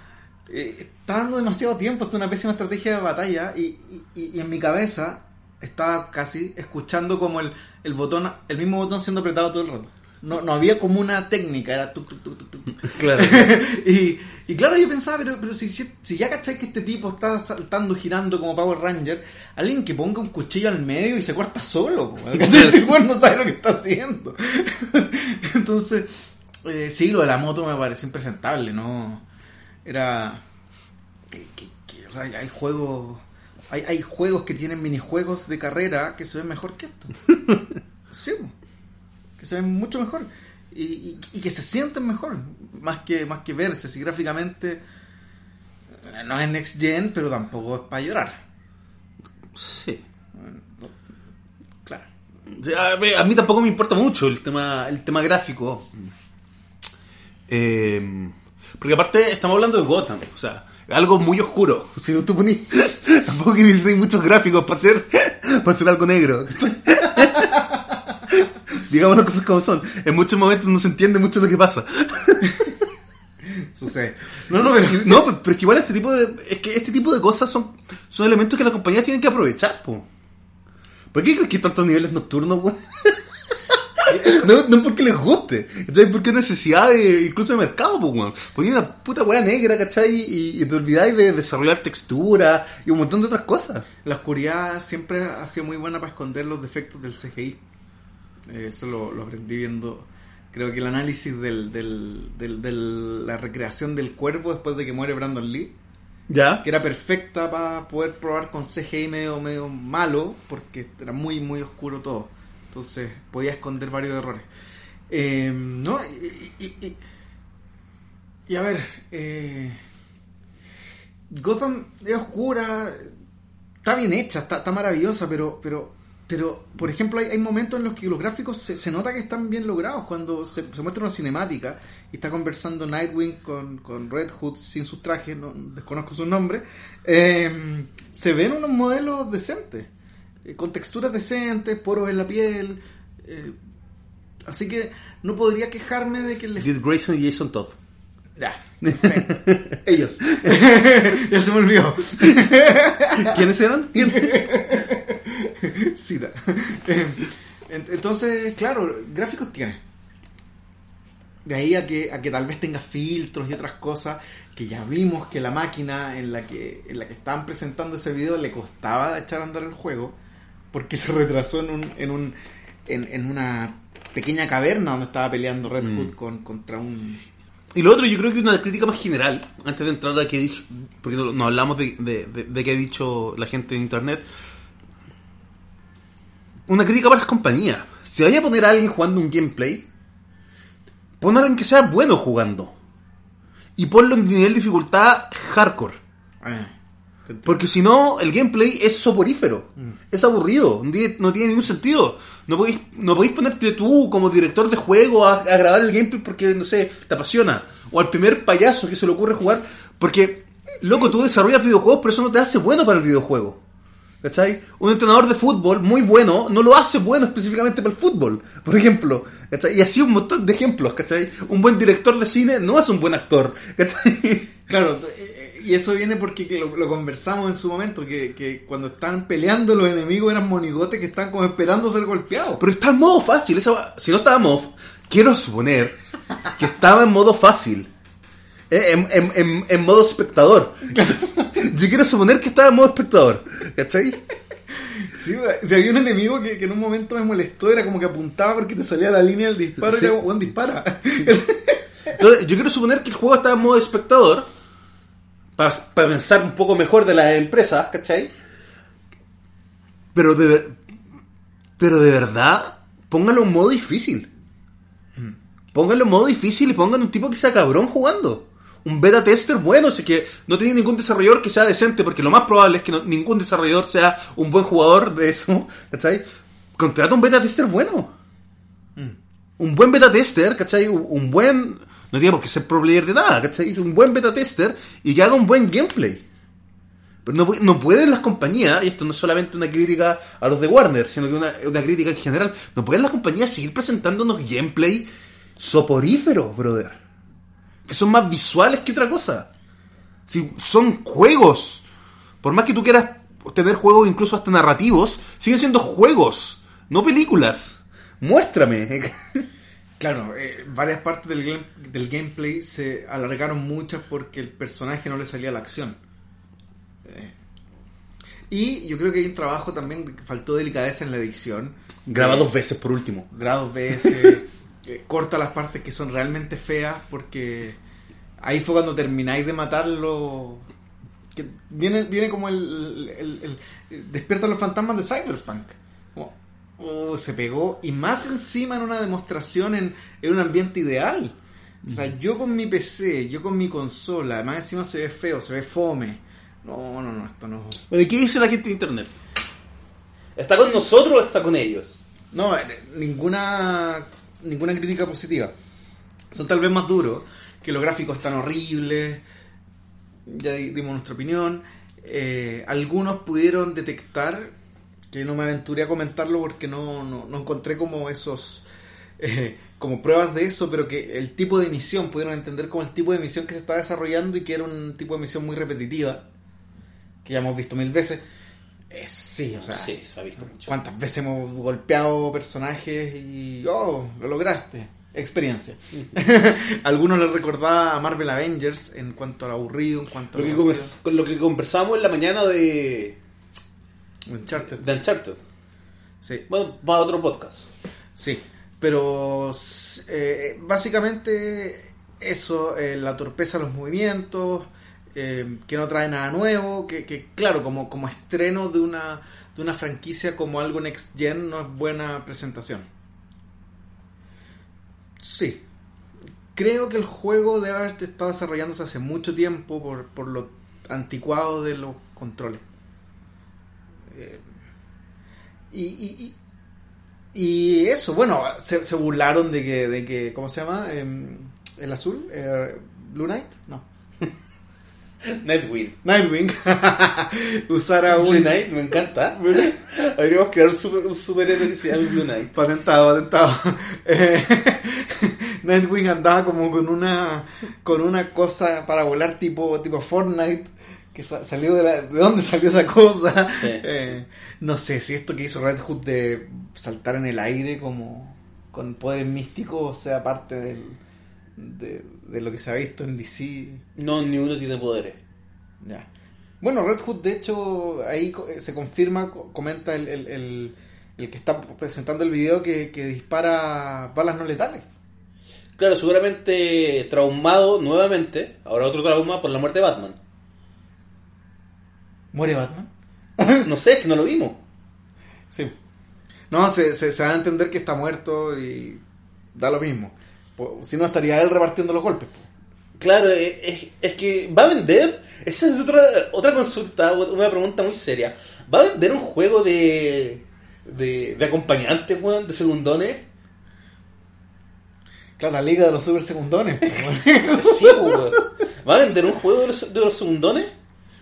eh, está dando demasiado tiempo, esto es una pésima estrategia de batalla. Y, y- y en mi cabeza estaba casi escuchando como el, el botón, el mismo botón siendo apretado todo el rato. No, no había como una técnica, era tuk. Claro. y, y claro, yo pensaba, pero, pero si, si, si ya cacháis que este tipo está saltando, girando como Power Ranger, alguien que ponga un cuchillo al medio y se corta solo, weón no sabe lo que está haciendo. Entonces, eh, sí, lo de la moto me pareció impresentable, ¿no? Era. que- o sea, hay juegos. Hay, hay juegos que tienen minijuegos de carrera que se ven mejor que esto. Sí, que se ven mucho mejor y, y- y que se sienten mejor más que más que verse si gráficamente eh, no es next gen pero tampoco es para llorar Sí. claro a mí- tampoco me importa mucho el tema, el tema gráfico. Eh, porque aparte estamos hablando de Gotham, o sea, algo muy oscuro. Si no tú ponís, tampoco que necesitas muchos gráficos para hacer, para hacer algo negro. Digamos las cosas como son. En muchos momentos no se entiende mucho lo que pasa. sucede no no pero No, pero es que igual este tipo de, es que este tipo de cosas son, son elementos que las compañías tienen que aprovechar, po. ¿Por qué crees que hay tantos niveles nocturnos, weón? No, no porque les guste, ¿cachai? Porque es necesidad de, incluso de mercado, pues, weón. Ponía una puta weá negra, ¿cachai? Y, y te olvidáis de desarrollar textura y un montón de otras cosas. la oscuridad siempre ha sido muy buena para esconder los defectos del CGI eso lo, lo aprendí viendo creo que el análisis del, del, del- del- la recreación del cuervo después de que muere Brandon Lee ¿Ya? que era perfecta para poder probar con CGI medio, medio malo, porque era muy, muy oscuro todo. Entonces podía esconder varios errores. Eh, ¿No? Y, y- y- y a ver, eh, Gotham es oscura, está bien hecha, está, está maravillosa, pero, pero, pero, por ejemplo, hay, hay momentos en los que los gráficos se, se nota que están bien logrados. Cuando se, se muestra una cinemática y está conversando Nightwing con, con Red Hood sin sus trajes, no, desconozco su nombre, eh, se ven unos modelos decentes, eh, con texturas decentes, poros en la piel. eh, así que no podría quejarme de que les Dick Grayson y Jason Todd. ya. Ellos. ya se me olvidó. ¿Quiénes eran? Cita. Eh, en- Entonces, claro, gráficos tiene. De ahí a que, a que tal vez tenga filtros y otras cosas que ya vimos que la máquina en la que, en la que estaban presentando ese video le costaba echar a andar el juego porque se retrasó en, un, en, un, en, en una pequeña caverna donde estaba peleando Red Hood con, contra un... Y lo otro, yo creo que una crítica más general, antes de entrar a que dije, porque no, no hablamos de, de, de, de qué ha dicho la gente en internet. Una crítica para las compañías. Si vaya a poner a alguien jugando un gameplay, pon a alguien que sea bueno jugando. Y ponlo en nivel de dificultad hardcore. Ah, Porque si no, el gameplay es soporífero. Es aburrido. No tiene, no tiene ningún sentido. No podéis, no podéis ponerte tú como director de juego a, a grabar el gameplay porque, no sé, te apasiona. O al primer payaso que se le ocurre jugar. Porque, loco, tú desarrollas videojuegos, pero eso no te hace bueno para el videojuego. ¿Cachai? Un entrenador de fútbol muy bueno no lo hace bueno específicamente para el fútbol, por ejemplo. ¿cachai? Y así un montón de ejemplos, ¿cachai? Un buen director de cine no es un buen actor, ¿cachai? Claro, eh, eh, y eso viene porque que lo, lo conversamos en su momento, que, que cuando están peleando los enemigos eran monigotes que están como esperando ser golpeados. Pero está en modo fácil. Esa, si no estaba en modo, quiero suponer que estaba en modo fácil. Eh, En, en- en- en modo espectador. Yo quiero suponer que estaba en modo espectador. ¿Cachai? Sí, si había un enemigo que, que en un momento me molestó, era como que apuntaba porque te salía la línea del disparo Sí. y era, "Weón, dispara. Entonces, yo quiero suponer que el juego estaba en modo espectador. Para, para pensar un poco mejor de las empresas, ¿cachai? Pero de, pero de verdad, pónganlo en modo difícil. Pónganlo en modo difícil y pongan un tipo que sea cabrón jugando. Un beta tester bueno, así que no tiene ningún desarrollador que sea decente, porque lo más probable es que no- ningún desarrollador sea un buen jugador de eso, ¿cachai? Contrata un beta tester bueno. Un buen beta tester, ¿cachai? Un, buen... No tiene por qué ser pro player de nada, ¿cachai? Un buen beta tester y que haga un buen gameplay. Pero no, no pueden las compañías, y esto no es solamente una crítica a los de Warner, sino que una, una crítica en general, no pueden las compañías seguir presentándonos gameplay soporíferos, brother. Que son más visuales que otra cosa. Si son juegos. Por más que tú quieras tener juegos incluso hasta narrativos, siguen siendo juegos, no películas. Muéstrame. Claro, eh, varias partes del, del gameplay se alargaron muchas porque el personaje no le salía a la acción. Eh, y yo creo que hay un trabajo también que faltó delicadeza en la edición. Graba Eh, dos veces por último. grados BS, eh, corta las partes que son realmente feas porque ahí fue cuando termináis de matarlo. Que viene, viene como el, el, el- el- despierta los fantasmas de Cyberpunk. Como, oh, se pegó y más encima en una demostración en, en un ambiente ideal. O sea, yo con mi PC, yo con mi consola, más encima se ve feo, se ve fome. No, no, no, esto no. ¿y qué dice la gente de internet? ¿Está con nosotros o está con ellos? No, eh, ninguna ninguna crítica positiva. Son tal vez más duros, que los gráficos están horribles, ya di- dimos nuestra opinión. Eh, algunos pudieron detectar, que no me aventuré a comentarlo porque no, no, no encontré como esos, eh, como pruebas de eso, pero que el tipo de misión, pudieron entender como el tipo de misión que se estaba desarrollando y que era un tipo de misión muy repetitiva, que ya hemos visto mil veces. Eh, sí, o sea, Sí, se ha visto mucho. ¿Cuántas veces hemos golpeado personajes y... ¡Oh! Lo lograste. Experiencia. Algunos les recordaba a Marvel Avengers en cuanto al aburrido, en cuanto Lo a que, lo convers- con lo que conversamos en la mañana de, Uncharted. de Uncharted. Sí, Bueno, va a otro podcast. sí. Pero eh, básicamente eso, eh, la torpeza de los movimientos, que no trae nada nuevo, que, que, claro, como, como estreno de una, de una franquicia como algo next gen no es buena presentación. Sí. Creo que el juego debe haber estado desarrollándose hace mucho tiempo por, por lo anticuado de los controles. Eh, y, y, y, eso, bueno, se, se burlaron de que, de que, ¿cómo se llama? Em, el azul, eh, Blue Knight, no. Nightwing. Nightwing usara Blue un Knight, me encanta. Habríamos creado un, super, un superhéroe que se Blue Knight. patentado, patentado. Eh, Nightwing andaba como con una con una cosa para volar tipo tipo Fortnite que sa- salió de la, de dónde salió esa cosa. Sí. Eh, no sé si esto que hizo Red Hood de saltar en el aire como con poderes místicos sea parte del, de, de lo que se ha visto en DC. No, ni uno tiene poderes. Ya. Bueno, Red Hood, de hecho, ahí eh, se confirma, co- comenta el, el, el- el que está presentando el video que, que dispara balas no letales. Claro, seguramente traumado nuevamente. Ahora otro trauma por la muerte de Batman. ¿Muere Batman? No sé, es que no lo vimos. Sí. No, se, se, se da a entender que está muerto y da lo mismo. Si no, estaría él repartiendo los golpes. Claro, es, es- es que va a vender. Esa es otra, otra consulta, una pregunta muy seria. ¿Va a vender un juego de, de, de acompañantes, weón, de segundones? Claro, la liga de los super. Sí, weón. ¿Va a vender un juego de los, de los segundones?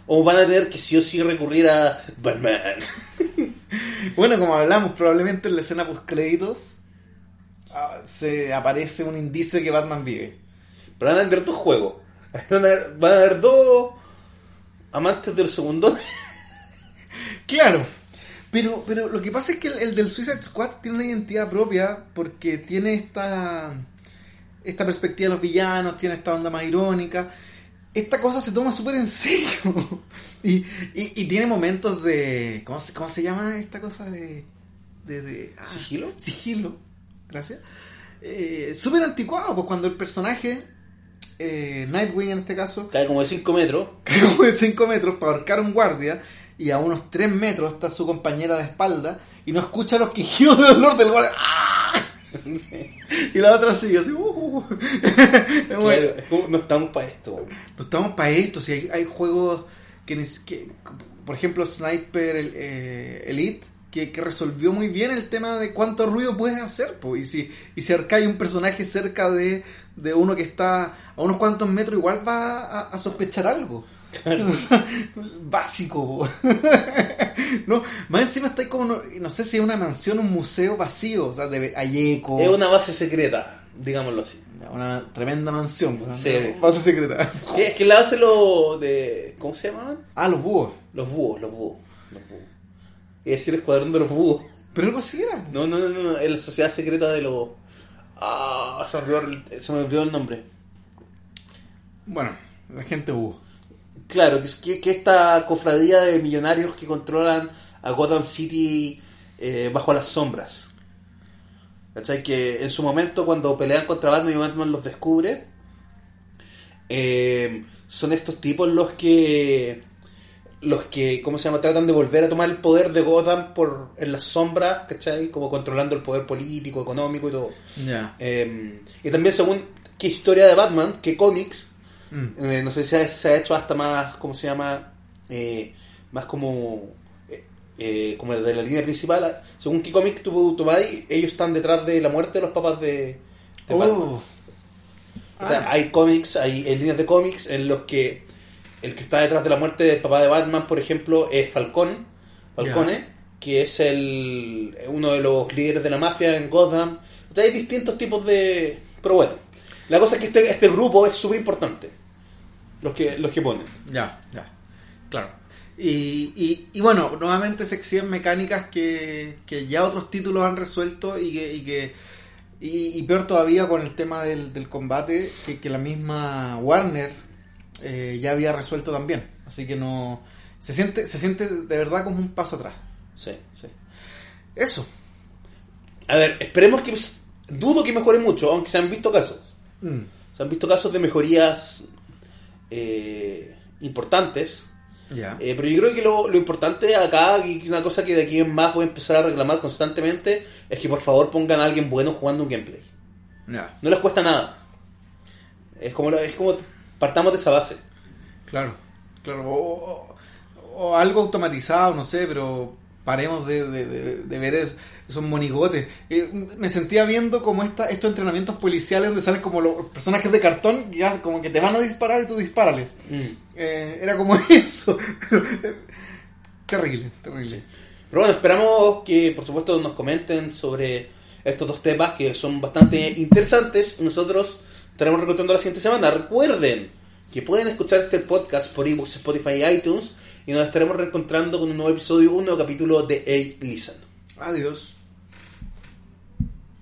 ¿O van a tener que sí o sí recurrir a Batman? bueno, como hablamos, probablemente en la escena post créditos ah, se aparece un indicio de que Batman vive. Pero van a vender dos juegos. Van a, van a haber dos amantes de los segundones. Claro. Pero, pero lo que pasa es que el, el del Suicide Squad tiene una identidad propia porque tiene esta esta perspectiva de los villanos, tiene esta onda más irónica. Esta cosa se toma súper en serio. y, y, y tiene momentos de. ¿cómo se, ¿Cómo se llama esta cosa de. de, de- ah, ¿Sigilo? Sigilo. Gracias. Eh, súper anticuado, pues cuando el personaje. eh, Nightwing en este caso. Cae como de 5 metros. cae como de 5 metros para ahorcar a un guardia y a unos 3 metros está su compañera de espalda y no escucha los quejidos de dolor del guardia. ¡Ah! y la otra sigue así. "Uh, uh". Claro, es como, no estamos para esto. No estamos para esto. Si hay, hay juegos que, que- por ejemplo, Sniper el- eh, Elite, que, que resolvió muy bien el tema de cuánto ruido puedes hacer. po. Y si, y si acá hay un personaje cerca de, de uno que está a unos cuantos metros, igual va a, a sospechar algo. Básico. no, más encima está ahí como, no, no sé si es una mansión, un museo vacío. O sea, de, hay eco. Es una base secreta, digámoslo así. Una tremenda mansión. ¿no? Sí. Base secreta. Que, que la hace lo de. ¿Cómo se llamaban? Ah, los búhos. Los búhos, los búhos. Los búhos. Es decir, el escuadrón de los búhos. Pero así era. No, no, no, no, no, es la sociedad secreta de los. Ah, se me olvidó el, se me olvidó el nombre. Bueno, la gente búho. Claro, que, que esta cofradía de millonarios que controlan a Gotham City eh, bajo las sombras. ¿Cachai? Que en su momento, cuando pelean contra Batman y Batman los descubre, eh, son estos tipos los que. Los que, ¿cómo se llama? Tratan de volver a tomar el poder de Gotham por, en las sombras, ¿cachai? Como controlando el poder político, económico y todo. Ya. Eh, y también según qué historia de Batman, qué cómics, Mm. eh, no sé si se ha, se ha hecho hasta más, ¿cómo se llama? Eh, más como eh, como de la línea principal. Según qué cómic tú, vas, ellos están detrás de la muerte de los papás de, de Batman. Oh. O sea, Ah. hay cómics, hay, hay líneas de cómics en los que el que está detrás de la muerte del papá de Batman, por ejemplo, es Falcón, Falcone, que es el uno de los líderes de la mafia en Gotham. O sea, hay distintos tipos de... Pero bueno, la cosa es que este, este grupo es súper importante. Los que, los que ponen. Ya, ya. Claro. Y, y, y bueno, nuevamente se exhiben mecánicas que, que ya otros títulos han resuelto y que. Y, que, y, y peor todavía con el tema del, del combate, que, que la misma Warner eh, ya había resuelto también. Así que no. Se siente, se siente de verdad como un paso atrás. Sí, sí. Eso. A ver, esperemos que... Dudo que mejore mucho, aunque se han visto casos. Mm. Se han visto casos de mejorías eh, importantes. Ya. Eh, pero yo creo que lo, lo importante acá, y una cosa que de aquí en más voy a empezar a reclamar constantemente, es que por favor pongan a alguien bueno jugando un gameplay. ya. No les cuesta nada. Es como, es como partamos de esa base. Claro, claro. O, o- o algo automatizado, no sé, pero paremos de, de- de- de ver es- esos monigotes. Eh, me sentía viendo como esta, estos entrenamientos policiales donde salen como los personajes de cartón que hacen como que te van a disparar y tú disparales. Eh, era como eso. Terrible, terrible. Pero bueno, esperamos que por supuesto nos comenten sobre estos dos temas que son bastante interesantes. Nosotros estaremos recontando la siguiente semana. Recuerden que pueden escuchar este podcast por ebooks, Spotify y iTunes y nos estaremos reencontrando con un nuevo episodio, un nuevo capítulo de A Listen. Adiós.